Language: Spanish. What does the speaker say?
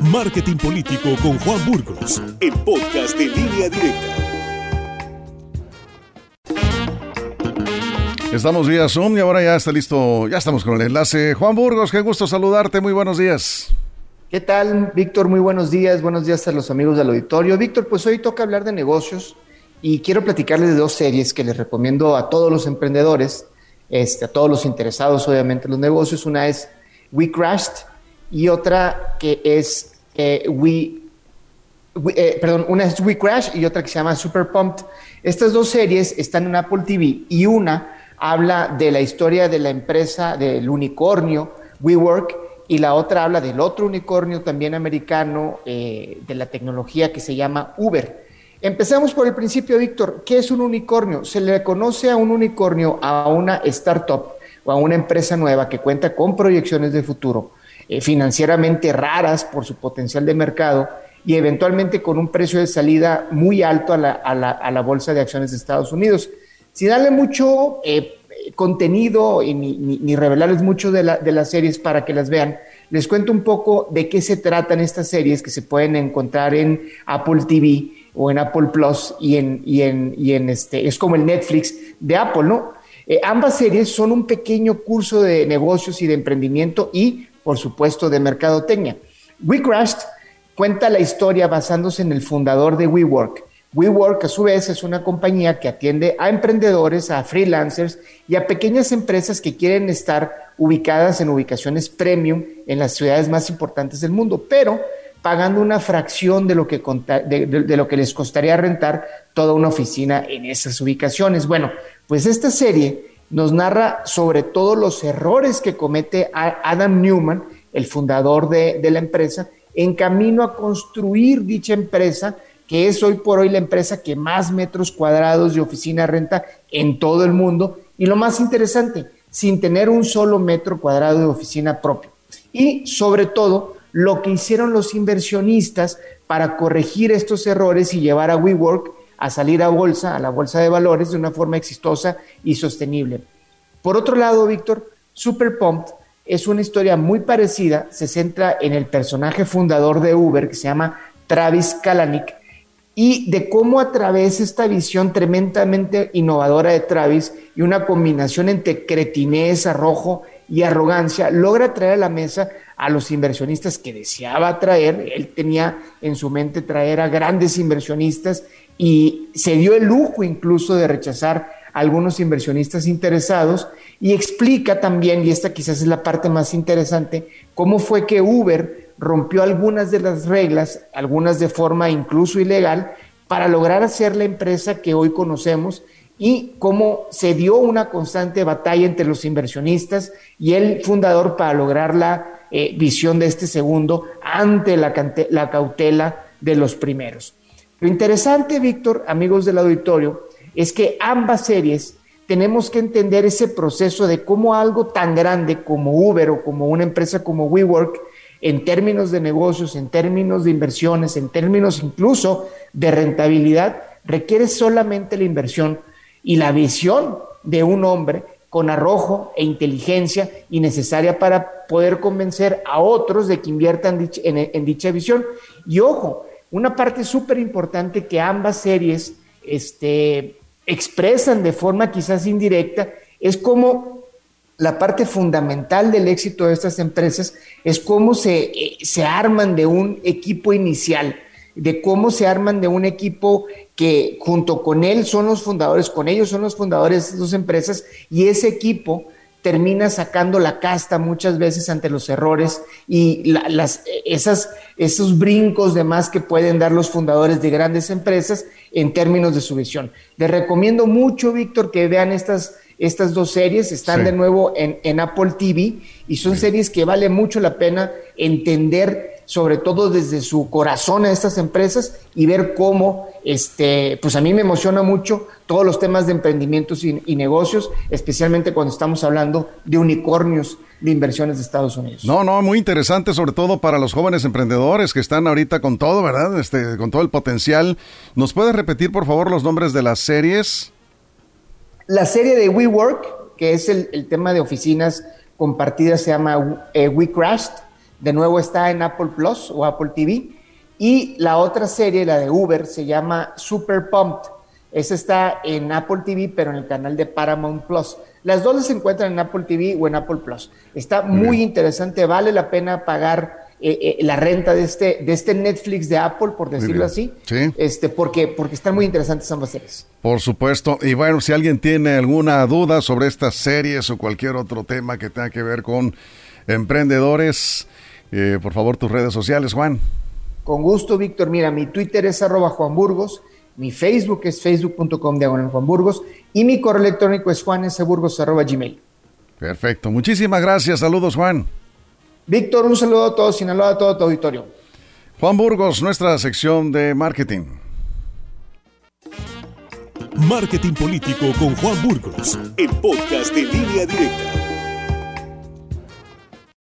Marketing Político con Juan Burgos, el podcast de línea directa. Estamos vía Zoom y ahora ya está listo, ya estamos con el enlace. Juan Burgos, qué gusto saludarte, muy buenos días. ¿Qué tal, Víctor? Muy buenos días, buenos días a los amigos del auditorio. Víctor, pues hoy toca hablar de negocios y quiero platicarles de dos series que les recomiendo a todos los emprendedores, este, a todos los interesados obviamente en los negocios. Una es We Crashed y otra que es eh, We, eh, perdón, una es We Crash y otra que se llama Super Pumped. Estas dos series están en Apple TV y una habla de la historia de la empresa del unicornio WeWork y la otra habla del otro unicornio también americano eh, de la tecnología que se llama Uber. Empecemos por el principio, Víctor. ¿Qué es un unicornio? Se le conoce a un unicornio a una startup o a una empresa nueva que cuenta con proyecciones de futuro, eh, financieramente raras por su potencial de mercado y eventualmente con un precio de salida muy alto a la, a la, a la bolsa de acciones de Estados Unidos. Si darle mucho eh, contenido y ni, ni, revelarles mucho de, la, de, las series para que las vean, les cuento un poco de qué se tratan estas series que se pueden encontrar en Apple TV o en Apple Plus y en, y en, y en este, es como el Netflix de Apple, ¿no? Eh, ambas series son un pequeño curso de negocios y de emprendimiento y, por supuesto, de mercadotecnia. We Crashed cuenta la historia basándose en el fundador de WeWork, WeWork, a su vez, es una compañía que atiende a emprendedores, a freelancers y a pequeñas empresas que quieren estar ubicadas en ubicaciones premium en las ciudades más importantes del mundo, pero pagando una fracción de lo que, de lo que les costaría rentar toda una oficina en esas ubicaciones. Bueno, pues esta serie nos narra sobre todo los errores que comete Adam Newman, el fundador de, la empresa, en camino a construir dicha empresa que es hoy por hoy la empresa que más metros cuadrados de oficina renta en todo el mundo y lo más interesante, sin tener un solo metro cuadrado de oficina propio. Y sobre todo, lo que hicieron los inversionistas para corregir estos errores y llevar a WeWork a salir a bolsa, a la bolsa de valores, de una forma exitosa y sostenible. Por otro lado, Víctor, Super Pumped es una historia muy parecida, se centra en el personaje fundador de Uber que se llama Travis Kalanick, y de cómo a través de esta visión tremendamente innovadora de Travis y una combinación entre cretinez, arrojo y arrogancia, logra traer a la mesa a los inversionistas que deseaba traer. Él tenía en su mente traer a grandes inversionistas y se dio el lujo incluso de rechazar a algunos inversionistas interesados y explica también, y esta quizás es la parte más interesante, cómo fue que Uber rompió algunas de las reglas, algunas de forma incluso ilegal, para lograr hacer la empresa que hoy conocemos y cómo se dio una constante batalla entre los inversionistas y el fundador para lograr la eh, visión de este segundo ante la, la cautela de los primeros. Lo interesante, Víctor, amigos del auditorio, es que ambas series tenemos que entender ese proceso de cómo algo tan grande como Uber o como una empresa como WeWork en términos de negocios, en términos de inversiones, en términos incluso de rentabilidad, requiere solamente la inversión y la visión de un hombre con arrojo e inteligencia y necesaria para poder convencer a otros de que inviertan en, dicha visión. Y ojo, una parte súper importante que ambas series este, expresan de forma quizás indirecta es cómo la parte fundamental del éxito de estas empresas es cómo se, eh, se, arman de un equipo inicial, de cómo se arman de un equipo que junto con él son los fundadores, con ellos son los fundadores de dos empresas y ese equipo termina sacando la casta muchas veces ante los errores y la, las, esas, esos brincos de más que pueden dar los fundadores de grandes empresas en términos de su visión. Les recomiendo mucho, Víctor, que vean estas estas dos series están sí. de nuevo en, en, Apple TV y son sí. series que vale mucho la pena entender, sobre todo desde su corazón a estas empresas y ver cómo, este, pues a mí me emociona mucho todos los temas de emprendimientos y, y negocios, especialmente cuando estamos hablando de unicornios de inversiones de Estados Unidos. No, no, muy interesante, sobre todo para los jóvenes emprendedores que están ahorita con todo, ¿verdad? Este, con todo el potencial. ¿Nos puedes repetir, por favor, los nombres de las series? La serie de WeWork, que es el, el tema de oficinas compartidas, se llama eh, We Crashed. De nuevo está en Apple Plus o Apple TV. Y la otra serie, la de Uber, se llama Super Pumped. Esa está en Apple TV, pero en el canal de Paramount Plus. Las dos se encuentran en Apple TV o en Apple Plus. Está muy interesante, vale la pena pagar eh, eh, la renta de este, de este Netflix de Apple, por decirlo así, Sí. este, porque, porque están muy interesantes ambas series. Por supuesto. Y bueno, si alguien tiene alguna duda sobre estas series o cualquier otro tema que tenga que ver con emprendedores, eh, por favor, tus redes sociales, Juan. Con gusto, Víctor. Mira, mi Twitter es arroba Juan Burgos, mi Facebook es facebook.com diagonal Juan Burgos y mi correo electrónico es juanesburgos arroba gmail. Perfecto. Muchísimas gracias. Saludos, Juan. Víctor, un saludo a todos, Sinaloa, a todo tu auditorio. Juan Burgos, nuestra sección de marketing. Marketing Político con Juan Burgos, el podcast de línea directa.